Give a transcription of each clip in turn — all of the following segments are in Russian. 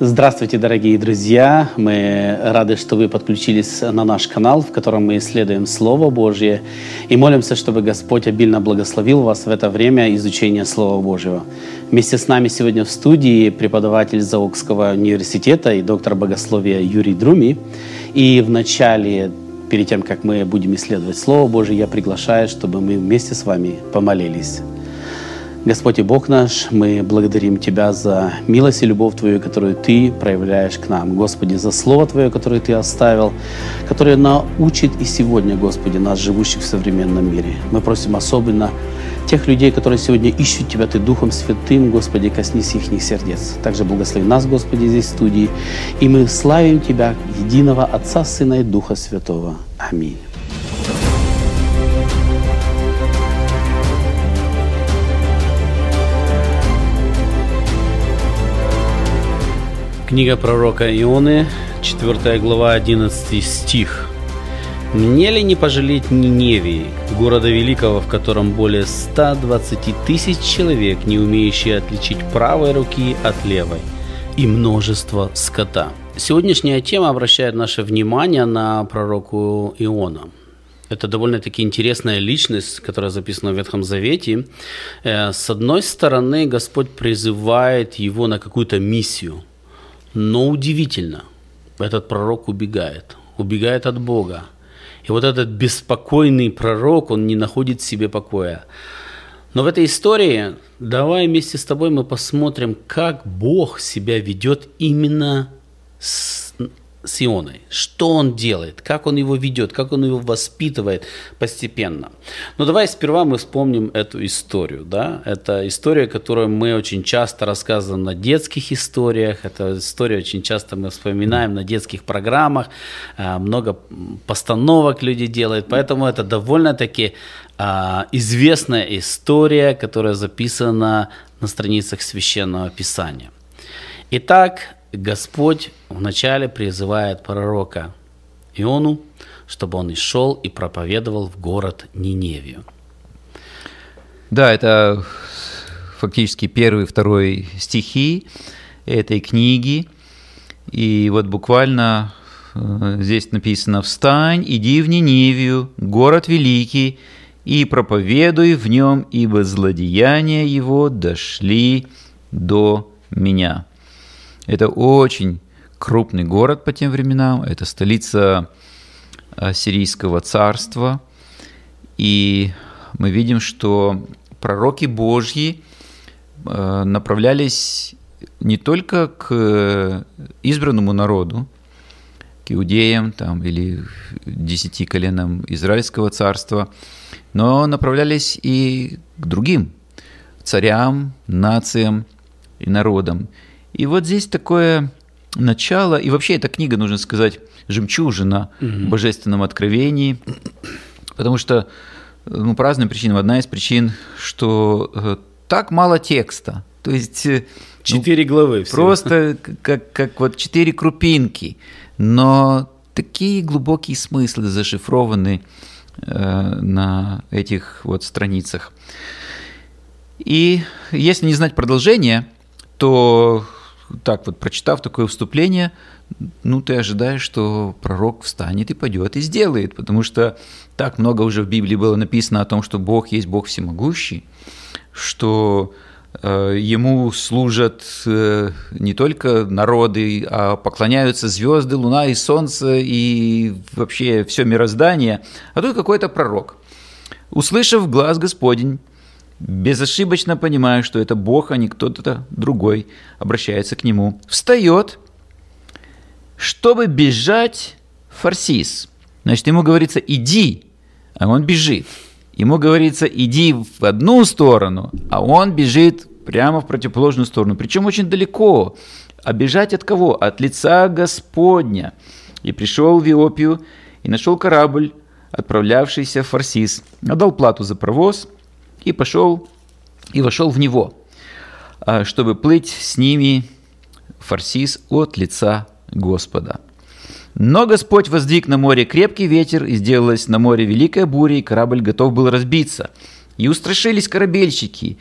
Здравствуйте, дорогие друзья! Мы рады, что вы подключились на наш канал, в котором мы исследуем Слово Божье и молимся, чтобы Господь обильно благословил вас в это время изучения Слова Божьего. Вместе с нами сегодня в студии преподаватель Заокского университета и доктор богословия Юрий Друми. И в начале, перед тем, как мы будем исследовать Слово Божье, я приглашаю, чтобы мы вместе с вами помолились. Господь и Бог наш, мы благодарим Тебя за милость и любовь Твою, которую Ты проявляешь к нам. Господи, за Слово Твое, которое Ты оставил, которое научит и сегодня, Господи, нас, живущих в современном мире. Мы просим особенно тех людей, которые сегодня ищут Тебя, Ты Духом Святым, Господи, коснись их сердец. Также благослови нас, Господи, здесь в студии. И мы славим Тебя, единого Отца, Сына и Духа Святого. Аминь. Книга пророка Ионы, 4 глава, 11 стих. «Мне ли не пожалеть Ниневии, города великого, в котором более 120 тысяч человек, не умеющие отличить правой руки от левой, и множество скота?» Сегодняшняя тема обращает наше внимание на пророку Иона. Это довольно-таки интересная личность, которая записана в Ветхом Завете. Э, с одной стороны, Господь призывает его на какую-то миссию – но удивительно, этот пророк убегает, убегает от Бога. И вот этот беспокойный пророк, он не находит в себе покоя. Но в этой истории давай вместе с тобой мы посмотрим, как Бог себя ведет именно с с Ионой, что он делает, как он его ведет, как он его воспитывает постепенно. Но давай сперва мы вспомним эту историю. Да? Это история, которую мы очень часто рассказываем на детских историях, это история очень часто мы вспоминаем на детских программах, э, много постановок люди делают, поэтому это довольно-таки а, известная история, которая записана на страницах Священного Писания. Итак, Господь вначале призывает пророка Иону, чтобы он и шел и проповедовал в город Ниневию. Да, это фактически первый и второй стихи этой книги. И вот буквально э, здесь написано «Встань, иди в Ниневию, город великий, и проповедуй в нем, ибо злодеяния его дошли до меня». Это очень крупный город по тем временам, это столица Сирийского царства. И мы видим, что пророки Божьи э, направлялись не только к избранному народу, к иудеям там, или десяти коленам Израильского царства, но направлялись и к другим царям, нациям и народам. И вот здесь такое начало, и вообще эта книга, нужно сказать, жемчужина угу. в божественном откровении, потому что, ну, по разным причинам. Одна из причин, что э, так мало текста, то есть... Э, ну, четыре ну, главы. Всего. Просто как, как вот четыре крупинки, но такие глубокие смыслы зашифрованы э, на этих вот страницах. И если не знать продолжение, то так вот, прочитав такое вступление, ну, ты ожидаешь, что пророк встанет и пойдет и сделает, потому что так много уже в Библии было написано о том, что Бог есть Бог всемогущий, что э, Ему служат э, не только народы, а поклоняются звезды, луна и солнце и вообще все мироздание, а тут какой-то пророк. Услышав глаз Господень, безошибочно понимая, что это Бог, а не кто-то другой, обращается к нему, встает, чтобы бежать Фарсис. Значит, ему говорится «иди», а он бежит. Ему говорится «иди в одну сторону», а он бежит прямо в противоположную сторону, причем очень далеко. А бежать от кого? От лица Господня. И пришел в Иопию и нашел корабль, отправлявшийся в Фарсис. Отдал плату за провоз – и пошел и вошел в него, а, чтобы плыть с ними фарсис от лица Господа. Но Господь воздвиг на море крепкий ветер, и сделалась на море великая буря, и корабль готов был разбиться. И устрашились корабельщики,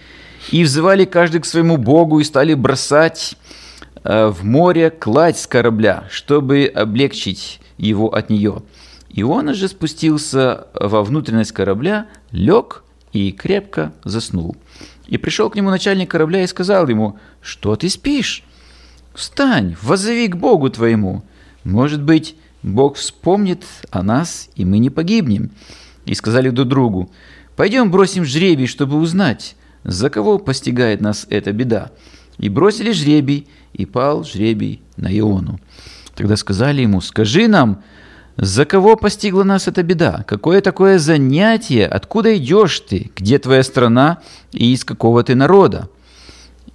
и взывали каждый к своему Богу, и стали бросать э, в море кладь с корабля, чтобы облегчить его от нее. Иона же спустился во внутренность корабля, лег и крепко заснул. И пришел к нему начальник корабля и сказал ему, «Что ты спишь? Встань, возови к Богу твоему. Может быть, Бог вспомнит о нас, и мы не погибнем». И сказали друг другу, «Пойдем бросим жребий, чтобы узнать, за кого постигает нас эта беда». И бросили жребий, и пал жребий на Иону. Тогда сказали ему, «Скажи нам, за кого постигла нас эта беда? Какое такое занятие? Откуда идешь ты? Где твоя страна и из какого ты народа?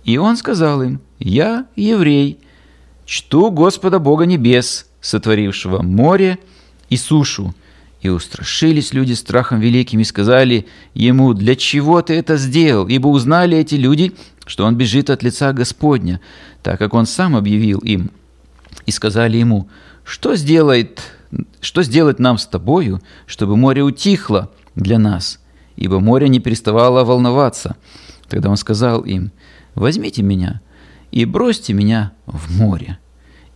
И он сказал им, я еврей, чту Господа Бога небес, сотворившего море и сушу. И устрашились люди страхом великим и сказали ему, для чего ты это сделал? Ибо узнали эти люди, что он бежит от лица Господня, так как он сам объявил им. И сказали ему, что сделает что сделать нам с тобою, чтобы море утихло для нас, ибо море не переставало волноваться. Тогда он сказал им, возьмите меня и бросьте меня в море,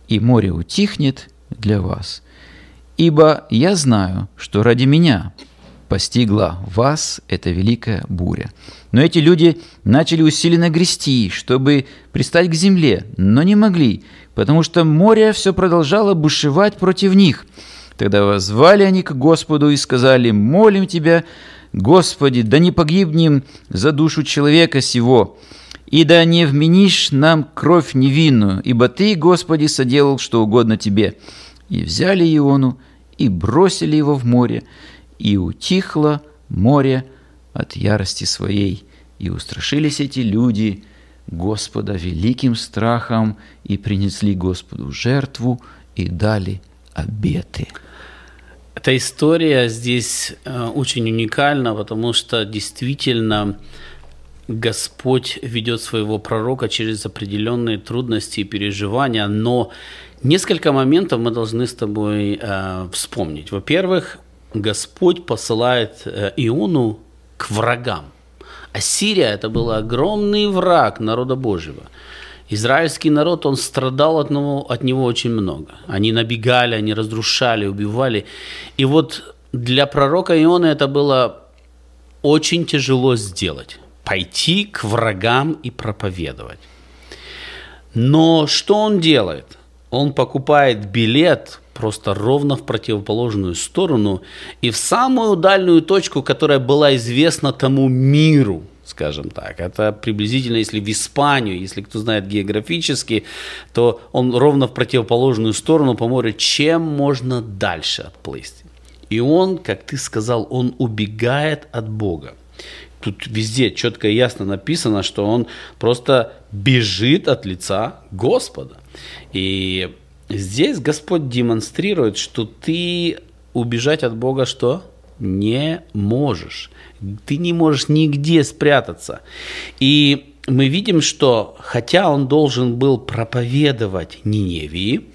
и море утихнет для вас. Ибо я знаю, что ради меня постигла вас эта великая буря. Но эти люди начали усиленно грести, чтобы пристать к земле, но не могли, потому что море все продолжало бушевать против них. Тогда возвали они к Господу и сказали, «Молим Тебя, Господи, да не погибнем за душу человека сего, и да не вменишь нам кровь невинную, ибо Ты, Господи, соделал что угодно Тебе». И взяли Иону, и бросили его в море, и утихло море от ярости своей, и устрашились эти люди – Господа великим страхом и принесли Господу жертву и дали обеты. Эта история здесь э, очень уникальна, потому что действительно Господь ведет своего пророка через определенные трудности и переживания, но несколько моментов мы должны с тобой э, вспомнить. Во-первых, Господь посылает э, Иону к врагам. Ассирия – это был огромный враг народа Божьего. Израильский народ, он страдал от него, от него очень много. Они набегали, они разрушали, убивали. И вот для пророка Иона это было очень тяжело сделать. Пойти к врагам и проповедовать. Но что он делает? Он покупает билет просто ровно в противоположную сторону и в самую дальнюю точку, которая была известна тому миру, скажем так. Это приблизительно, если в Испанию, если кто знает географически, то он ровно в противоположную сторону по морю, чем можно дальше отплыть. И он, как ты сказал, он убегает от Бога. Тут везде четко и ясно написано, что он просто бежит от лица Господа. И Здесь Господь демонстрирует, что ты убежать от Бога что? Не можешь. Ты не можешь нигде спрятаться. И мы видим, что хотя он должен был проповедовать Ниневии,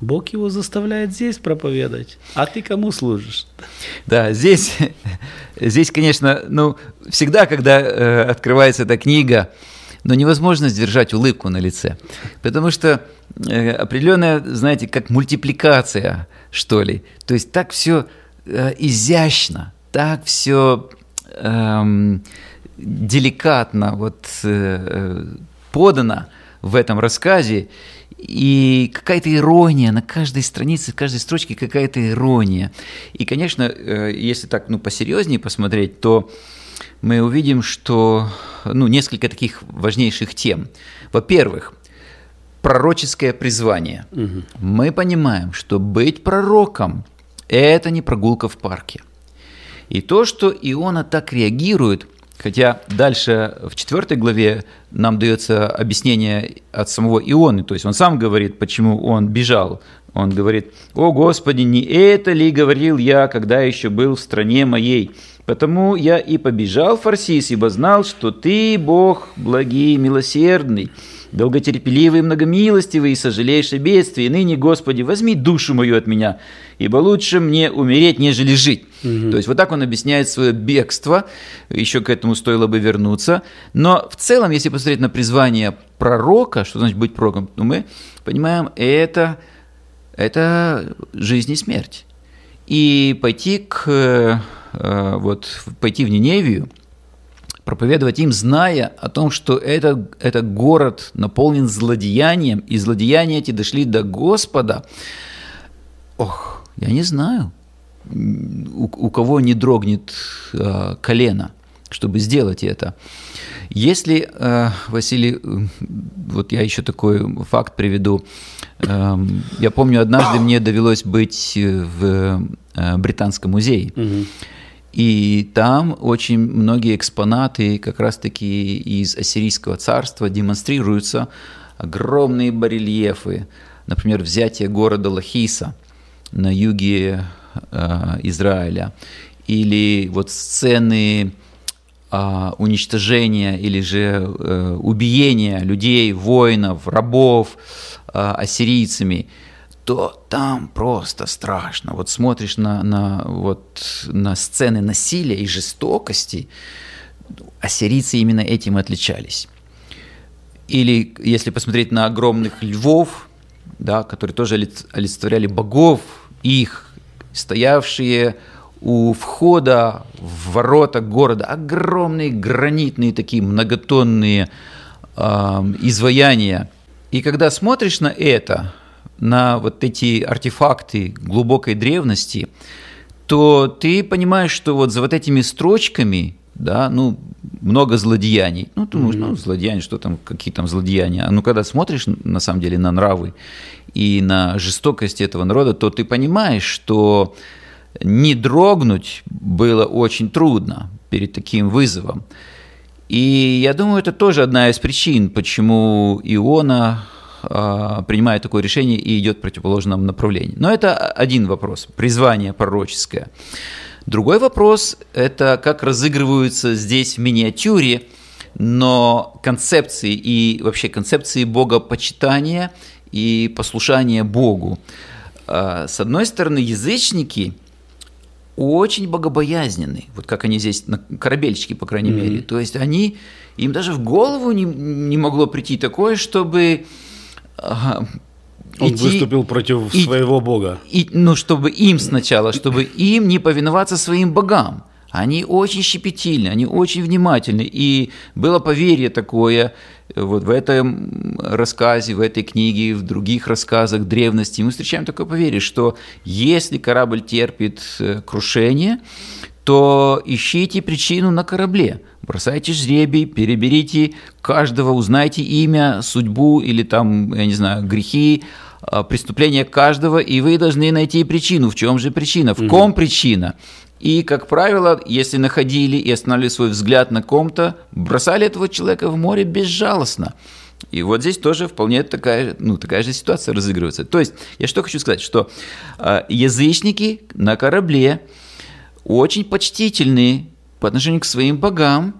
Бог его заставляет здесь проповедовать. А ты кому служишь? Да, здесь, здесь конечно, ну, всегда, когда э, открывается эта книга, но невозможно сдержать улыбку на лице. Потому что э, определенная, знаете, как мультипликация, что ли. То есть так все э, изящно, так все эм, деликатно вот, э, подано в этом рассказе. И какая-то ирония на каждой странице, в каждой строчке какая-то ирония. И, конечно, если так ну, посерьезнее посмотреть, то мы увидим, что ну, несколько таких важнейших тем. Во-первых, пророческое призвание. Угу. Мы понимаем, что быть пророком – это не прогулка в парке. И то, что Иона так реагирует, хотя дальше в четвертой главе нам дается объяснение от самого Ионы, то есть он сам говорит, почему он бежал. Он говорит, «О Господи, не это ли говорил я, когда еще был в стране моей?» Потому я и побежал Фарсис, ибо знал, что ты, Бог, благий, милосердный, долготерпеливый, многомилостивый и сожалеешь о бедствии. Ныне, Господи, возьми душу мою от меня, ибо лучше мне умереть, нежели жить. Угу. То есть вот так он объясняет свое бегство, еще к этому стоило бы вернуться. Но в целом, если посмотреть на призвание пророка, что значит быть пророком, то мы понимаем, это, это жизнь и смерть. И пойти к э, вот пойти в Ниневию – проповедовать им, зная о том, что это, это город наполнен злодеянием, и злодеяния эти дошли до Господа. Ох, я не знаю, у, у кого не дрогнет э, колено, чтобы сделать это. Если, э, Василий, вот я еще такой факт приведу. Э, я помню, однажды мне довелось быть в э, Британском музее. Угу. И там очень многие экспонаты как раз-таки из Ассирийского царства демонстрируются, огромные барельефы, например, взятие города Лахиса на юге э, Израиля, или вот сцены э, уничтожения или же э, убиения людей, воинов, рабов э, ассирийцами – то там просто страшно. Вот смотришь на, на, вот, на сцены насилия и жестокости, ассирийцы именно этим отличались. Или если посмотреть на огромных львов, да, которые тоже олицетворяли богов, их, стоявшие у входа в ворота города, огромные гранитные такие многотонные э, изваяния. И когда смотришь на это, на вот эти артефакты глубокой древности, то ты понимаешь, что вот за вот этими строчками, да, ну, много злодеяний. Ну, ты думаешь, ну, злодеяния, что там, какие там злодеяния. А ну, когда смотришь, на самом деле, на нравы и на жестокость этого народа, то ты понимаешь, что не дрогнуть было очень трудно перед таким вызовом. И я думаю, это тоже одна из причин, почему Иона принимает такое решение и идет в противоположном направлении. Но это один вопрос, призвание пророческое. Другой вопрос – это как разыгрываются здесь в миниатюре, но концепции и вообще концепции богопочитания и послушания Богу. А, с одной стороны, язычники очень богобоязненны, вот как они здесь на корабельчике, по крайней mm-hmm. мере. То есть они, им даже в голову не, не могло прийти такое, чтобы он идти, выступил против и, своего бога. И, ну, чтобы им сначала, чтобы им не повиноваться своим богам. Они очень щепетильны, они очень внимательны. И было поверье такое вот в этом рассказе, в этой книге, в других рассказах древности. Мы встречаем такое поверье, что если корабль терпит э, крушение, то ищите причину на корабле, бросайте жребий, переберите каждого, узнайте имя, судьбу или там, я не знаю, грехи, а, преступления каждого, и вы должны найти причину. В чем же причина? В ком причина? И, как правило, если находили и останавливали свой взгляд на ком-то, бросали этого человека в море безжалостно. И вот здесь тоже вполне такая, ну, такая же ситуация разыгрывается. То есть, я что хочу сказать, что э, язычники на корабле, очень почтительны по отношению к своим богам.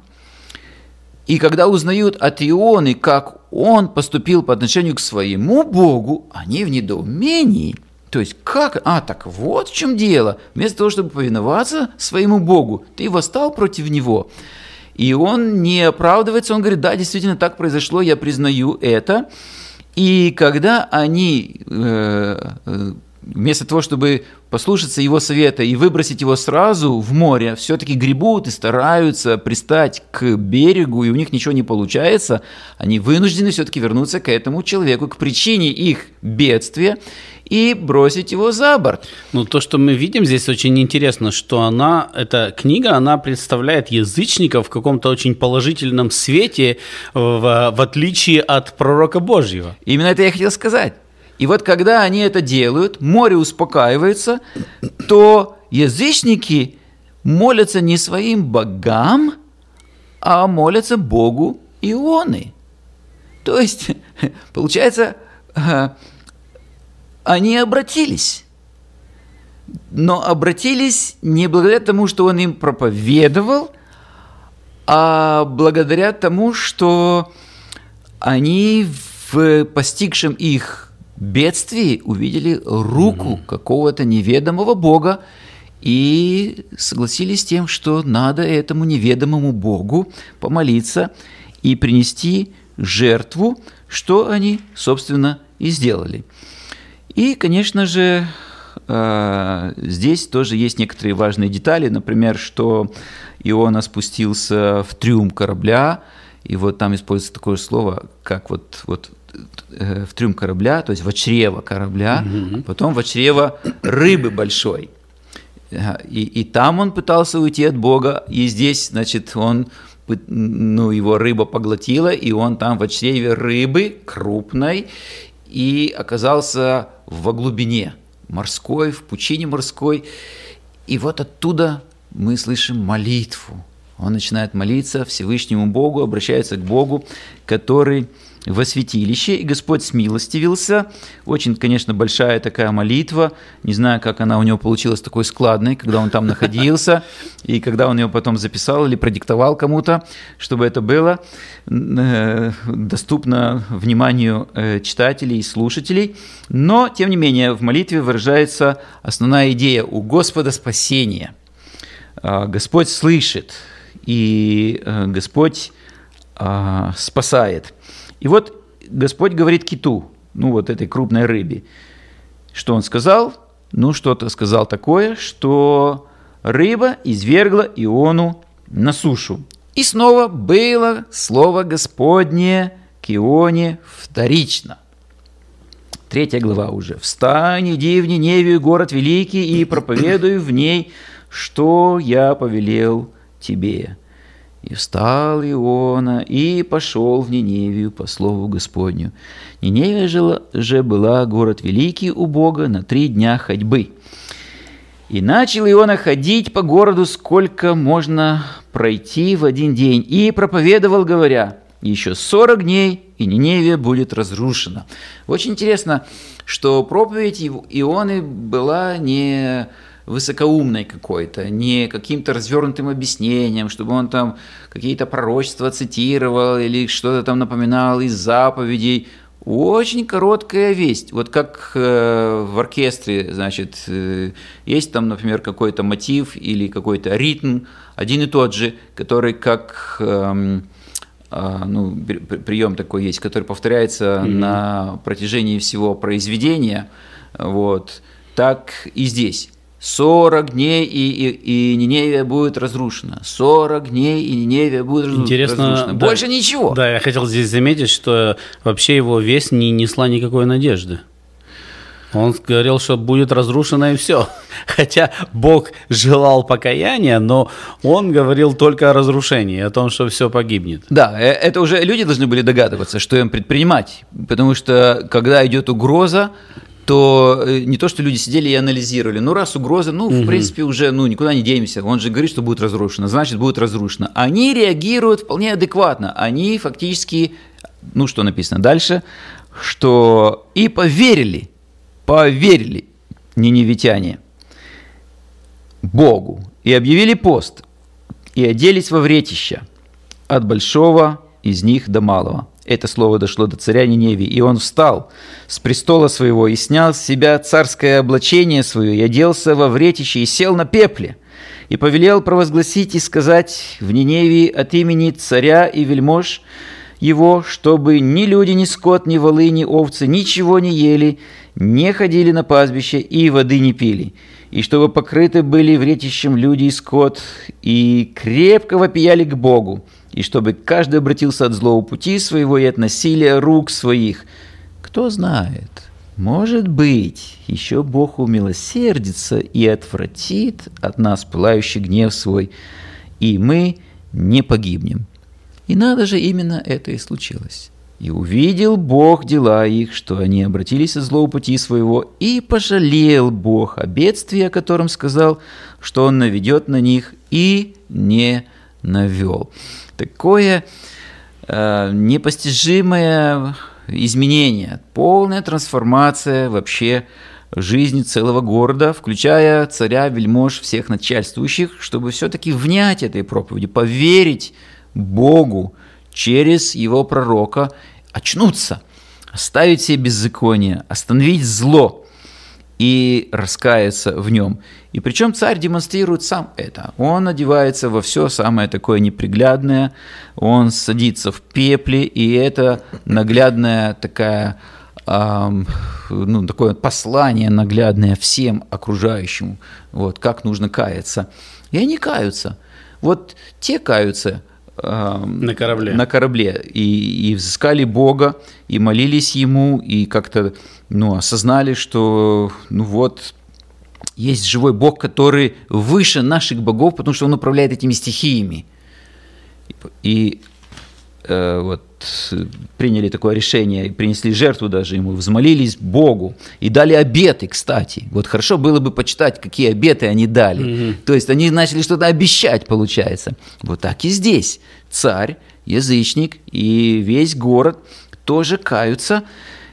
И когда узнают от Ионы, как он поступил по отношению к своему богу, они в недоумении. То есть как? А, так вот в чем дело. Вместо того, чтобы повиноваться своему богу, ты восстал против него. И он не оправдывается, он говорит, да, действительно так произошло, я признаю это. И когда они э, э вместо того, чтобы послушаться его совета и выбросить его сразу в море, все-таки гребут и стараются пристать к берегу, и у них ничего не получается, они вынуждены все-таки вернуться к этому человеку, к причине их бедствия, и бросить его за борт. Ну, то, что мы видим здесь, очень интересно, что она, эта книга, она представляет язычников в каком-то очень положительном свете, в, в отличие от пророка Божьего. Именно это я хотел сказать. И вот когда они это делают, море успокаивается, то язычники молятся не своим богам, а молятся Богу Ионы. То есть, получается, они обратились. Но обратились не благодаря тому, что он им проповедовал, а благодаря тому, что они в постигшем их бедствии увидели руку mm-hmm. какого-то неведомого Бога и согласились с тем, что надо этому неведомому Богу помолиться и принести жертву, что они, собственно, и сделали. И, конечно же, э, здесь тоже есть некоторые важные детали, например, что Иона спустился в трюм корабля, и вот там используется такое слово, как вот, вот в трюм корабля, то есть в чрево корабля, угу. потом в чрево рыбы большой. И, и там он пытался уйти от Бога, и здесь, значит, он, ну, его рыба поглотила, и он там в чреве рыбы крупной, и оказался во глубине морской, в пучине морской. И вот оттуда мы слышим молитву. Он начинает молиться Всевышнему Богу, обращается к Богу, который во святилище, и Господь смилостивился. Очень, конечно, большая такая молитва. Не знаю, как она у него получилась такой складной, когда он там находился, и когда он ее потом записал или продиктовал кому-то, чтобы это было э, доступно вниманию э, читателей и слушателей. Но, тем не менее, в молитве выражается основная идея у Господа спасения. А, Господь слышит, и э, Господь а, спасает – и вот Господь говорит киту, ну вот этой крупной рыбе, что он сказал? Ну, что-то сказал такое, что рыба извергла Иону на сушу. И снова было слово Господнее к Ионе вторично. Третья глава уже. «Встань, иди в Ниневию, город великий, и проповедуй в ней, что я повелел тебе». И встал Иона, и пошел в Ниневию по слову Господню. Ниневия же, была город великий у Бога на три дня ходьбы. И начал Иона ходить по городу, сколько можно пройти в один день, и проповедовал, говоря, еще сорок дней, и Ниневия будет разрушена. Очень интересно, что проповедь Ионы была не высокоумной какой-то, не каким-то развернутым объяснением, чтобы он там какие-то пророчества цитировал или что-то там напоминал из заповедей. Очень короткая весть. Вот как э, в оркестре, значит, э, есть там, например, какой-то мотив или какой-то ритм, один и тот же, который как э, э, ну, прием такой есть, который повторяется mm-hmm. на протяжении всего произведения, вот, так и здесь. 40 дней и, и, и Ниневия будет разрушена. 40 дней и Ниневия будет Интересно, разрушена. Да, Больше ничего. Да, я хотел здесь заметить, что вообще его весть не несла никакой надежды. Он говорил, что будет разрушено и все. Хотя Бог желал покаяния, но он говорил только о разрушении, о том, что все погибнет. Да, э, это уже люди должны были догадываться, что им предпринимать. Потому что когда идет угроза, то э, не то, что люди сидели и анализировали, ну раз угроза, ну в принципе уже ну никуда не денемся, он же говорит, что будет разрушено, значит будет разрушено. Они реагируют вполне адекватно, они фактически, ну что написано дальше, что и поверили, поверили ниневитяне Богу. И объявили пост и оделись во вретища от большого из них до малого. Это слово дошло до царя Ниневии, и он встал с престола своего и снял с себя царское облачение свое, и оделся во вретище, и сел на пепле, и повелел провозгласить и сказать в Ниневии от имени царя и вельмож его, чтобы ни люди, ни скот, ни волы, ни овцы ничего не ели, не ходили на пастбище и воды не пили, и чтобы покрыты были вретищем люди и скот, и крепко вопияли к Богу, и чтобы каждый обратился от злого пути своего и от насилия рук своих. Кто знает, может быть, еще Бог умилосердится и отвратит от нас пылающий гнев свой, и мы не погибнем. И надо же, именно это и случилось. И увидел Бог дела их, что они обратились от злого пути своего, и пожалел Бог о бедствии, о котором сказал, что Он наведет на них, и не навел такое э, непостижимое изменение, полная трансформация вообще жизни целого города, включая царя, вельмож, всех начальствующих, чтобы все-таки внять этой проповеди, поверить Богу через его пророка, очнуться, оставить себе беззаконие, остановить зло и раскаяться в нем. И причем царь демонстрирует сам это. Он одевается во все самое такое неприглядное, он садится в пепле, и это наглядная такая ну, такое послание наглядное всем окружающим, вот, как нужно каяться. И они каются. Вот те каются, на корабле. На корабле. И, и взыскали Бога, и молились Ему, и как-то ну, осознали, что ну вот есть живой Бог, который выше наших богов, потому что Он управляет этими стихиями. И э, вот приняли такое решение, принесли жертву даже ему, взмолились Богу и дали обеты, кстати. Вот хорошо было бы почитать, какие обеты они дали. Mm-hmm. То есть они начали что-то обещать, получается. Вот так и здесь. Царь, язычник и весь город тоже каются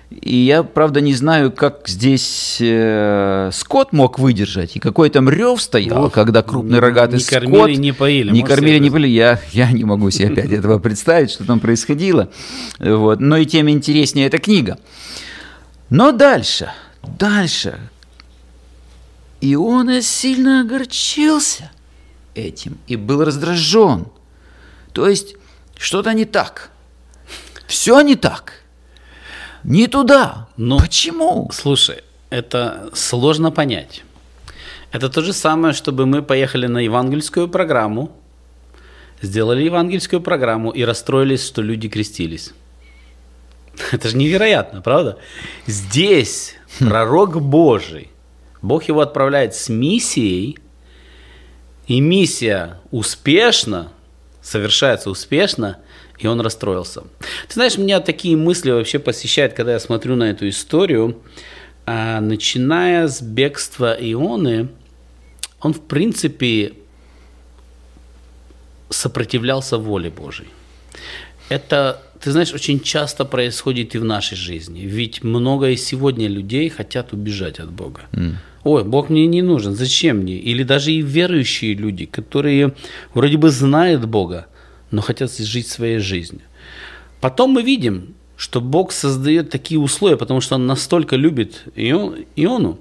и я, правда, не знаю, как здесь э, скот мог выдержать, и какой там рев стоял, Ох, когда крупный рогатый не скот... Не кормили, не поили. Не кормили, не поили. Я, я не могу себе опять этого представить, что там происходило. Вот. Но и тем интереснее эта книга. Но дальше, дальше. Иона сильно огорчился этим и был раздражен. То есть что-то не так. Все не так. Не туда. Но, Почему? Слушай, это сложно понять. Это то же самое, чтобы мы поехали на евангельскую программу, сделали евангельскую программу и расстроились, что люди крестились. Это же невероятно, правда? Здесь хм. пророк Божий, Бог его отправляет с миссией, и миссия успешно, совершается успешно, и он расстроился. Ты знаешь, меня такие мысли вообще посещают, когда я смотрю на эту историю. А, начиная с бегства Ионы, он, в принципе, сопротивлялся воле Божьей. Это, ты знаешь, очень часто происходит и в нашей жизни. Ведь много и сегодня людей хотят убежать от Бога. Mm. Ой, Бог мне не нужен, зачем мне? Или даже и верующие люди, которые вроде бы знают Бога, но хотят жить своей жизнью. Потом мы видим, что Бог создает такие условия, потому что Он настолько любит Иону,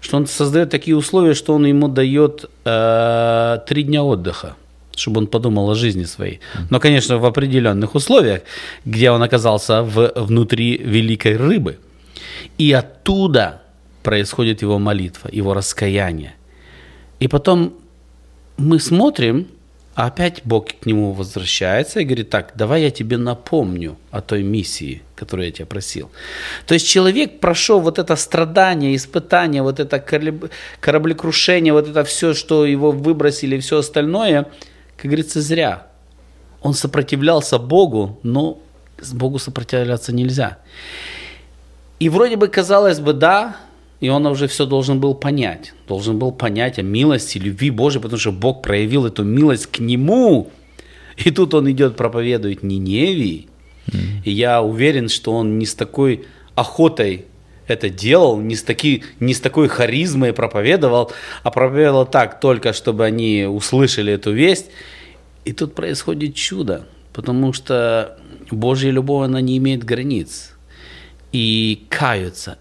что Он создает такие условия, что Он ему дает э, три дня отдыха, чтобы он подумал о жизни своей. Но, конечно, в определенных условиях, где он оказался в, внутри великой рыбы. И оттуда происходит его молитва, его раскаяние. И потом мы смотрим, а опять Бог к нему возвращается и говорит, так, давай я тебе напомню о той миссии, которую я тебя просил. То есть человек прошел вот это страдание, испытание, вот это кораблекрушение, вот это все, что его выбросили, все остальное, как говорится, зря. Он сопротивлялся Богу, но Богу сопротивляться нельзя. И вроде бы казалось бы, да, и он уже все должен был понять. Должен был понять о милости, любви Божией, потому что Бог проявил эту милость к нему. И тут он идет, проповедует Ниневии. Mm. И я уверен, что он не с такой охотой это делал, не с, таки, не с такой харизмой проповедовал, а проповедовал так только, чтобы они услышали эту весть. И тут происходит чудо, потому что Божья любовь, она не имеет границ. И каются,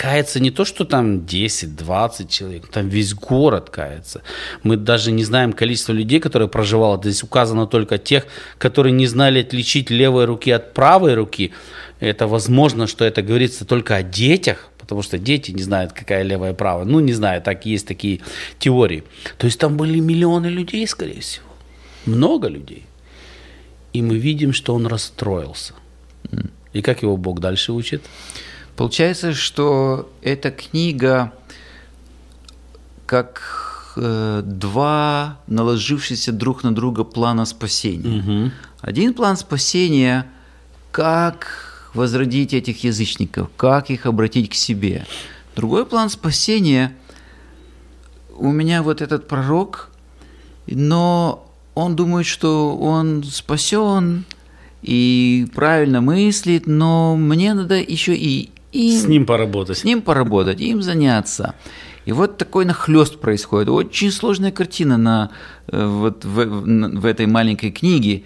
кается не то, что там 10-20 человек, там весь город кается. Мы даже не знаем количество людей, которые проживало. Здесь указано только тех, которые не знали отличить левой руки от правой руки. Это возможно, что это говорится только о детях, потому что дети не знают, какая левая и правая. Ну, не знаю, так есть такие теории. То есть там были миллионы людей, скорее всего. Много людей. И мы видим, что он расстроился. И как его Бог дальше учит? Получается, что эта книга как э, два наложившиеся друг на друга плана спасения. Угу. Один план спасения, как возродить этих язычников, как их обратить к себе. Другой план спасения, у меня вот этот пророк, но он думает, что он спасен и правильно мыслит, но мне надо еще и им, с ним поработать. С ним поработать, им заняться. И вот такой нахлест происходит. Очень сложная картина на, э, вот в, в этой маленькой книге.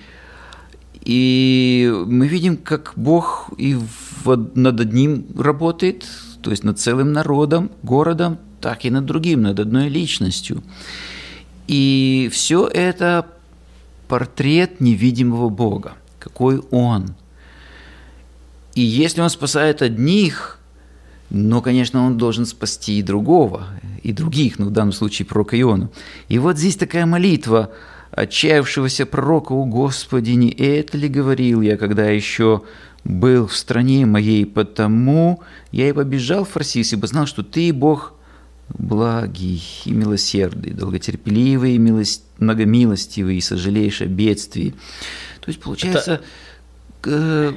И мы видим, как Бог и над одним работает, то есть над целым народом, городом, так и над другим, над одной личностью. И все это портрет невидимого Бога, какой Он. И если Он спасает одних, но, конечно, Он должен спасти и другого, и других, ну, в данном случае пророка Иону. И вот здесь такая молитва отчаявшегося пророка, «У Господи, не это ли говорил я, когда еще был в стране моей, потому я и побежал в Фарсис, ибо знал, что Ты, Бог, благий и милосердный, долготерпеливый милость, многомилостивый и сожалеешь о бедствии. То есть, получается, Это...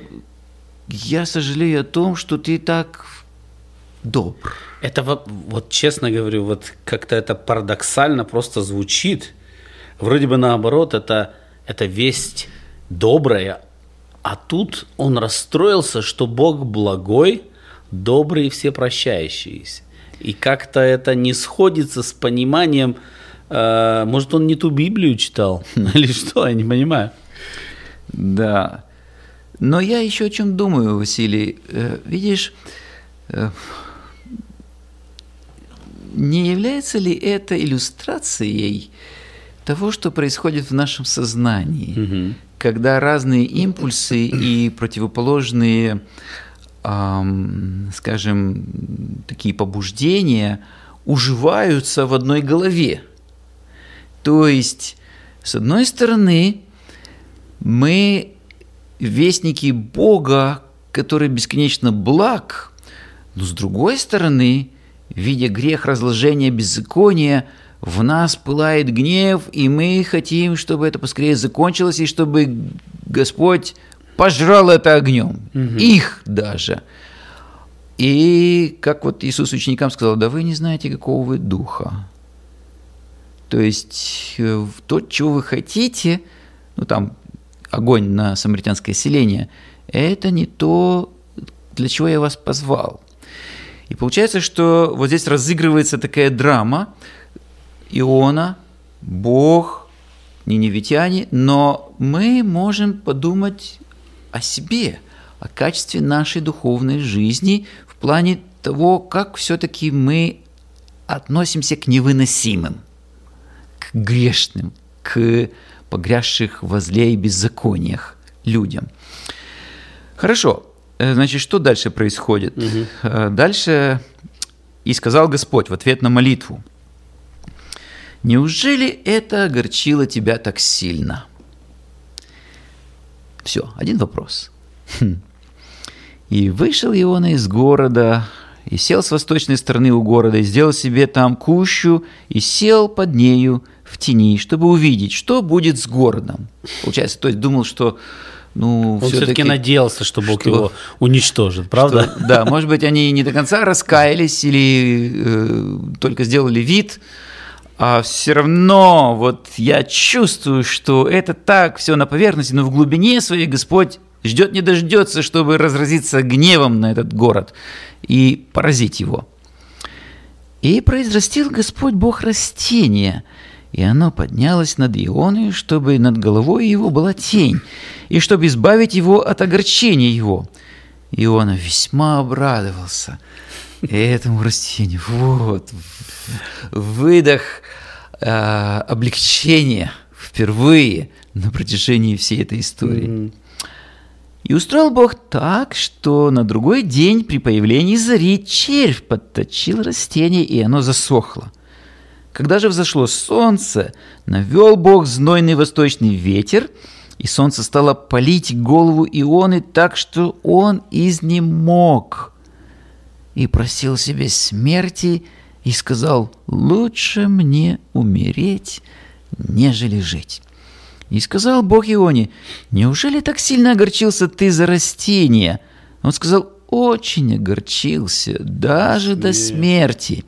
я сожалею о том, что ты так добр. Это вот, вот честно говорю, вот как-то это парадоксально просто звучит. Вроде бы наоборот, это, это весть добрая, а тут он расстроился, что Бог благой, добрый и всепрощающийся. И как-то это не сходится с пониманием, э, может, он не ту Библию читал или что, я не понимаю. Да. Но я еще о чем думаю, Василий. Э, видишь, э, не является ли это иллюстрацией того, что происходит в нашем сознании, угу. когда разные импульсы и противоположные скажем, такие побуждения уживаются в одной голове. То есть, с одной стороны, мы вестники Бога, который бесконечно благ, но с другой стороны, видя грех разложения беззакония, в нас пылает гнев, и мы хотим, чтобы это поскорее закончилось, и чтобы Господь пожрал это огнем, угу. их даже. И как вот Иисус ученикам сказал, да вы не знаете, какого вы духа. То есть э, то, чего вы хотите, ну там огонь на самаритянское селение, это не то, для чего я вас позвал. И получается, что вот здесь разыгрывается такая драма. Иона, Бог, ниневитяне, но мы можем подумать о себе, о качестве нашей духовной жизни в плане того, как все-таки мы относимся к невыносимым, к грешным, к погрязших во зле и беззакониях людям. Хорошо, э, значит, что дальше происходит? Угу. Дальше «И сказал Господь в ответ на молитву, «Неужели это огорчило тебя так сильно?» Все, один вопрос. Хм. И вышел Иона из города, и сел с восточной стороны у города, и сделал себе там кущу, и сел под нею в тени, чтобы увидеть, что будет с городом. Получается, то есть думал, что ну, Он все-таки, все-таки надеялся, что Бог что, его уничтожит, правда? Что, да, может быть, они не до конца раскаялись или э, только сделали вид, а все равно вот я чувствую, что это так все на поверхности, но в глубине своей Господь ждет не дождется, чтобы разразиться гневом на этот город и поразить его. И произрастил Господь Бог растение, и оно поднялось над Ионой, чтобы над головой его была тень, и чтобы избавить его от огорчения его. Иона весьма обрадовался – этому растению. Вот. Выдох э, облегчения впервые на протяжении всей этой истории. Mm-hmm. И устроил Бог так, что на другой день при появлении зари червь подточил растение, и оно засохло. Когда же взошло солнце, навел Бог знойный восточный ветер, и солнце стало палить голову Ионы так, что он изнемог и просил себе смерти и сказал, лучше мне умереть, нежели жить. И сказал Бог Ионе, неужели так сильно огорчился ты за растение? Он сказал, очень огорчился, даже до смерти.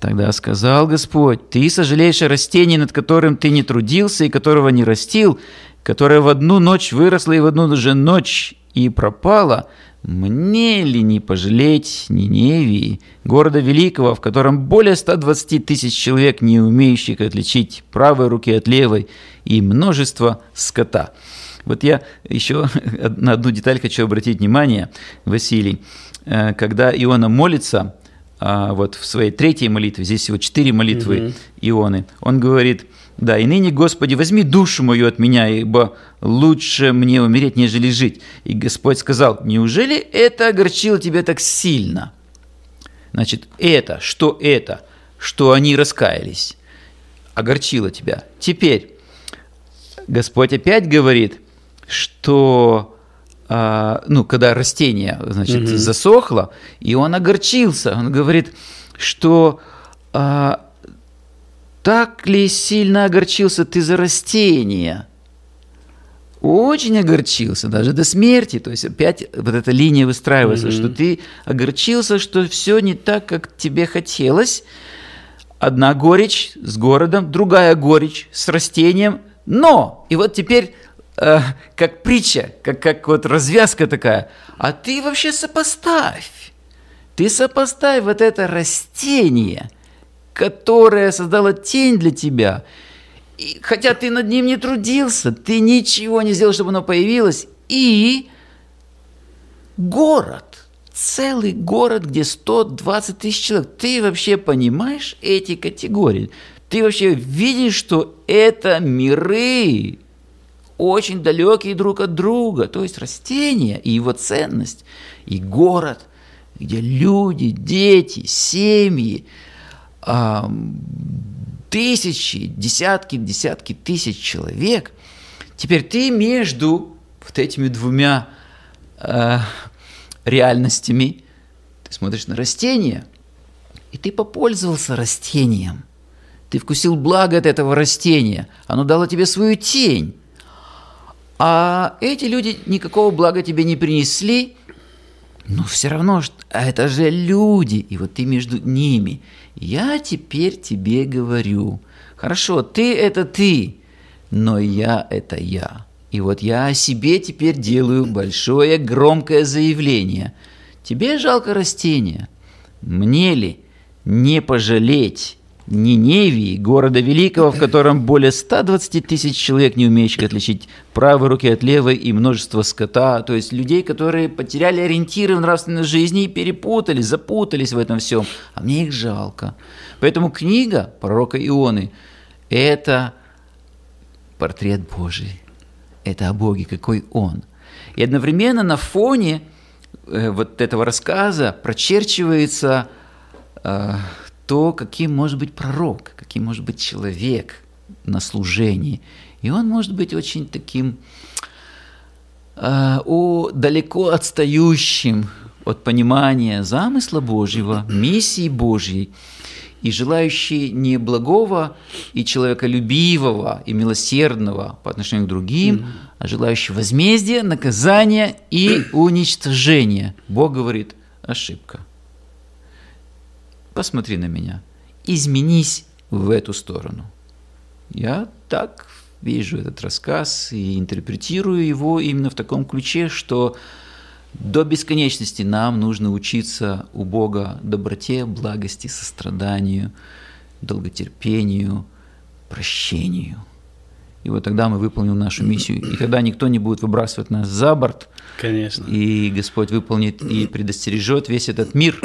Тогда сказал Господь, ты сожалеешь о растении, над которым ты не трудился и которого не растил, которое в одну ночь выросло и в одну же ночь и пропало – мне ли не пожалеть Ниневии, города великого, в котором более 120 тысяч человек, не умеющих отличить правой руки от левой, и множество скота. Вот я еще на одну деталь хочу обратить внимание, Василий. Э, когда Иона молится, вот в своей третьей молитве, здесь всего четыре молитвы угу. Ионы, он говорит, да, и ныне, Господи, возьми душу мою от меня, ибо лучше мне умереть, нежели жить. И Господь сказал, неужели это огорчило тебя так сильно? Значит, это, что это, что они раскаялись, огорчило тебя. Теперь Господь опять говорит, что а, ну, когда растение, значит, угу. засохло, и он огорчился. Он говорит, что а, так ли сильно огорчился ты за растение? Очень огорчился, даже до смерти. То есть опять вот эта линия выстраивается, угу. что ты огорчился, что все не так, как тебе хотелось. Одна горечь с городом, другая горечь с растением. Но, и вот теперь э, как притча, как, как вот развязка такая. А ты вообще сопоставь. Ты сопоставь вот это растение, которое создало тень для тебя. И, хотя ты над ним не трудился, ты ничего не сделал, чтобы оно появилось. И город, целый город, где 120 тысяч человек. Ты вообще понимаешь эти категории? Ты вообще видишь, что это миры, очень далекие друг от друга, то есть растение и его ценность, и город, где люди, дети, семьи, тысячи, десятки, десятки тысяч человек. Теперь ты между вот этими двумя э, реальностями, ты смотришь на растение, и ты попользовался растением. Ты вкусил благо от этого растения. Оно дало тебе свою тень. А эти люди никакого блага тебе не принесли, но все равно, а это же люди, и вот ты между ними. Я теперь тебе говорю, хорошо, ты это ты, но я это я. И вот я о себе теперь делаю большое громкое заявление. Тебе жалко растения, мне ли не пожалеть Ниневии, города великого, в котором более 120 тысяч человек, не умеющих отличить правой руки от левой, и множество скота, то есть людей, которые потеряли ориентиры в нравственной жизни и перепутались, запутались в этом всем. А мне их жалко. Поэтому книга пророка Ионы – это портрет Божий. Это о Боге, какой Он. И одновременно на фоне э, вот этого рассказа прочерчивается э, то, каким может быть пророк, каким может быть человек на служении. И он может быть очень таким э, о, далеко отстающим от понимания замысла Божьего, миссии Божьей, и желающий не благого и человеколюбивого и милосердного по отношению к другим, mm-hmm. а желающий возмездия, наказания и уничтожения. Бог говорит, ошибка посмотри на меня, изменись в эту сторону. Я так вижу этот рассказ и интерпретирую его именно в таком ключе, что до бесконечности нам нужно учиться у Бога доброте, благости, состраданию, долготерпению, прощению – и вот тогда мы выполним нашу миссию. И тогда никто не будет выбрасывать нас за борт. Конечно. И Господь выполнит и предостережет весь этот мир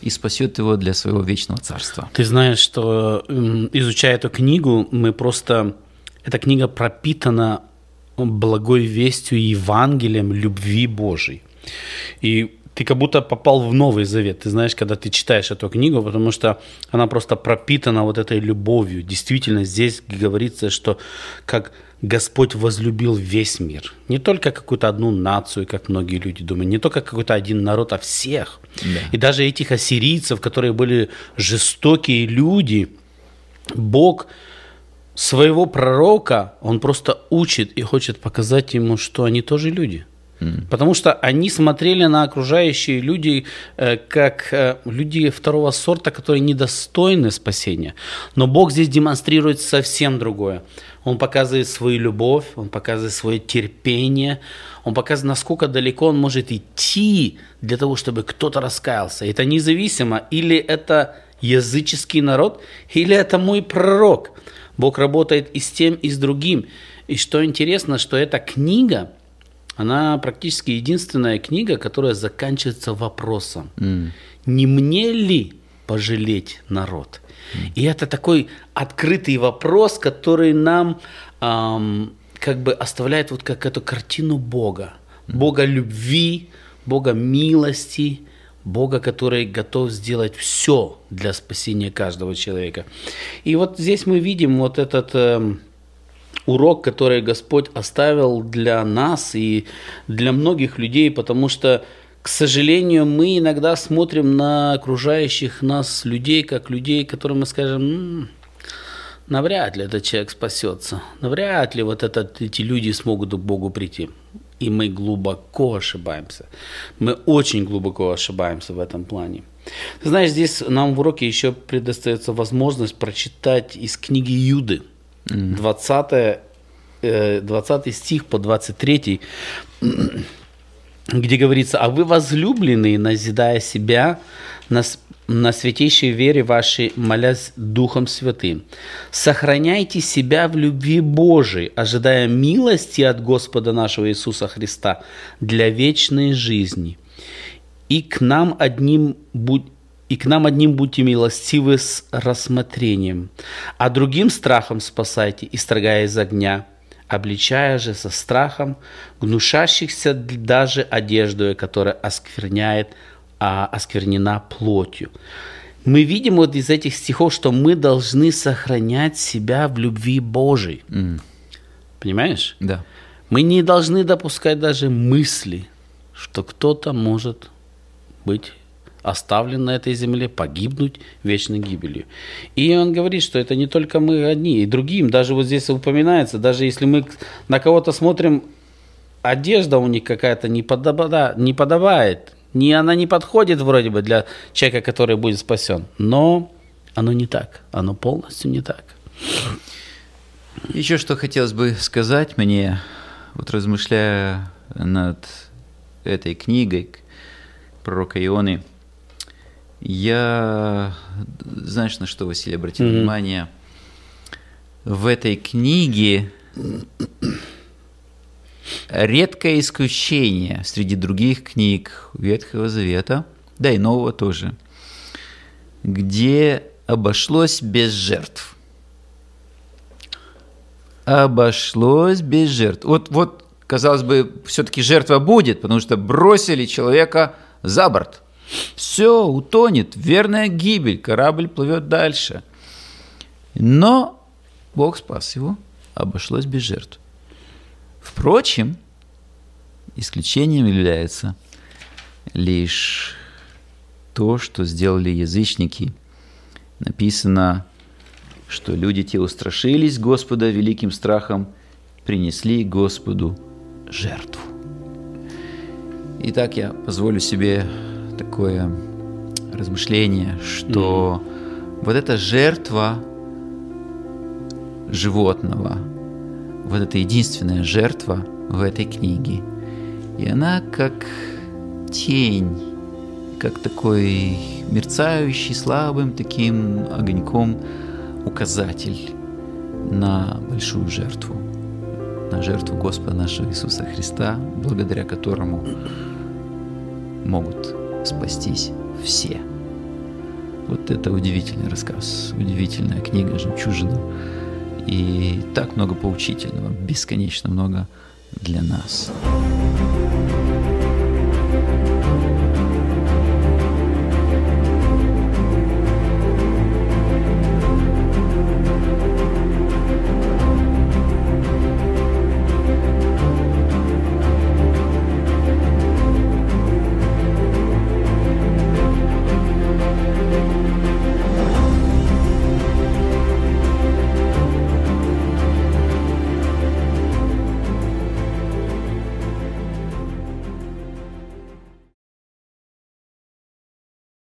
и спасет его для своего вечного царства. Ты знаешь, что изучая эту книгу, мы просто... Эта книга пропитана благой вестью и Евангелием любви Божией. И ты как будто попал в Новый Завет, ты знаешь, когда ты читаешь эту книгу, потому что она просто пропитана вот этой любовью. Действительно, здесь говорится, что как Господь возлюбил весь мир. Не только какую-то одну нацию, как многие люди думают, не только какой-то один народ, а всех. Да. И даже этих ассирийцев, которые были жестокие люди, Бог своего пророка, он просто учит и хочет показать ему, что они тоже люди – Потому что они смотрели на окружающие люди э, как э, люди второго сорта, которые недостойны спасения. Но Бог здесь демонстрирует совсем другое. Он показывает свою любовь, он показывает свое терпение, он показывает, насколько далеко он может идти для того, чтобы кто-то раскаялся. Это независимо, или это языческий народ, или это мой пророк. Бог работает и с тем, и с другим. И что интересно, что эта книга, она практически единственная книга, которая заканчивается вопросом. Mm. Не мне ли пожалеть народ? Mm. И это такой открытый вопрос, который нам эм, как бы оставляет вот как эту картину Бога. Бога любви, Бога милости, Бога, который готов сделать все для спасения каждого человека. И вот здесь мы видим вот этот э, урок, который Господь оставил для нас и для многих людей, потому что, к сожалению, мы иногда смотрим на окружающих нас людей, как людей, которым мы скажем, м-м, навряд ли этот человек спасется, навряд ли вот этот, эти люди смогут к Богу прийти. И мы глубоко ошибаемся. Мы очень глубоко ошибаемся в этом плане. знаешь, здесь нам в уроке еще предоставится возможность прочитать из книги Юды, 20, 20 э, стих по 23, где говорится, «А вы, возлюбленные, назидая себя на на святейшей вере вашей, молясь Духом Святым. Сохраняйте себя в любви Божией, ожидая милости от Господа нашего Иисуса Христа для вечной жизни. И к нам одним будь и к нам одним будьте милостивы с рассмотрением, а другим страхом спасайте, истрогая из огня, обличая же со страхом гнушащихся даже одежду, которая оскверняет а, осквернена плотью. Мы видим вот из этих стихов, что мы должны сохранять себя в любви Божией. Mm. Понимаешь? Да. Мы не должны допускать даже мысли, что кто-то может быть оставлен на этой земле, погибнуть вечной гибелью. И он говорит, что это не только мы одни, и другим. Даже вот здесь упоминается, даже если мы на кого-то смотрим, одежда у них какая-то не, подоба, не подобает не, она не подходит вроде бы для человека, который будет спасен. Но оно не так. Оно полностью не так. Еще что хотелось бы сказать мне, вот размышляя над этой книгой пророка Ионы, я, знаешь, на что, Василий, обратил mm-hmm. внимание? В этой книге редкое исключение среди других книг Ветхого Завета, да и Нового тоже, где обошлось без жертв. Обошлось без жертв. Вот, вот казалось бы, все-таки жертва будет, потому что бросили человека за борт. Все, утонет, верная гибель, корабль плывет дальше. Но Бог спас его, обошлось без жертв. Впрочем, исключением является лишь то, что сделали язычники. Написано, что люди те устрашились Господа великим страхом, принесли Господу жертву. Итак, я позволю себе такое размышление, что mm-hmm. вот эта жертва животного – вот эта единственная жертва в этой книге. И она как тень, как такой мерцающий слабым таким огоньком указатель на большую жертву, на жертву Господа нашего Иисуса Христа, благодаря которому могут спастись все. Вот это удивительный рассказ, удивительная книга «Жемчужина» И так много поучительного, бесконечно много для нас.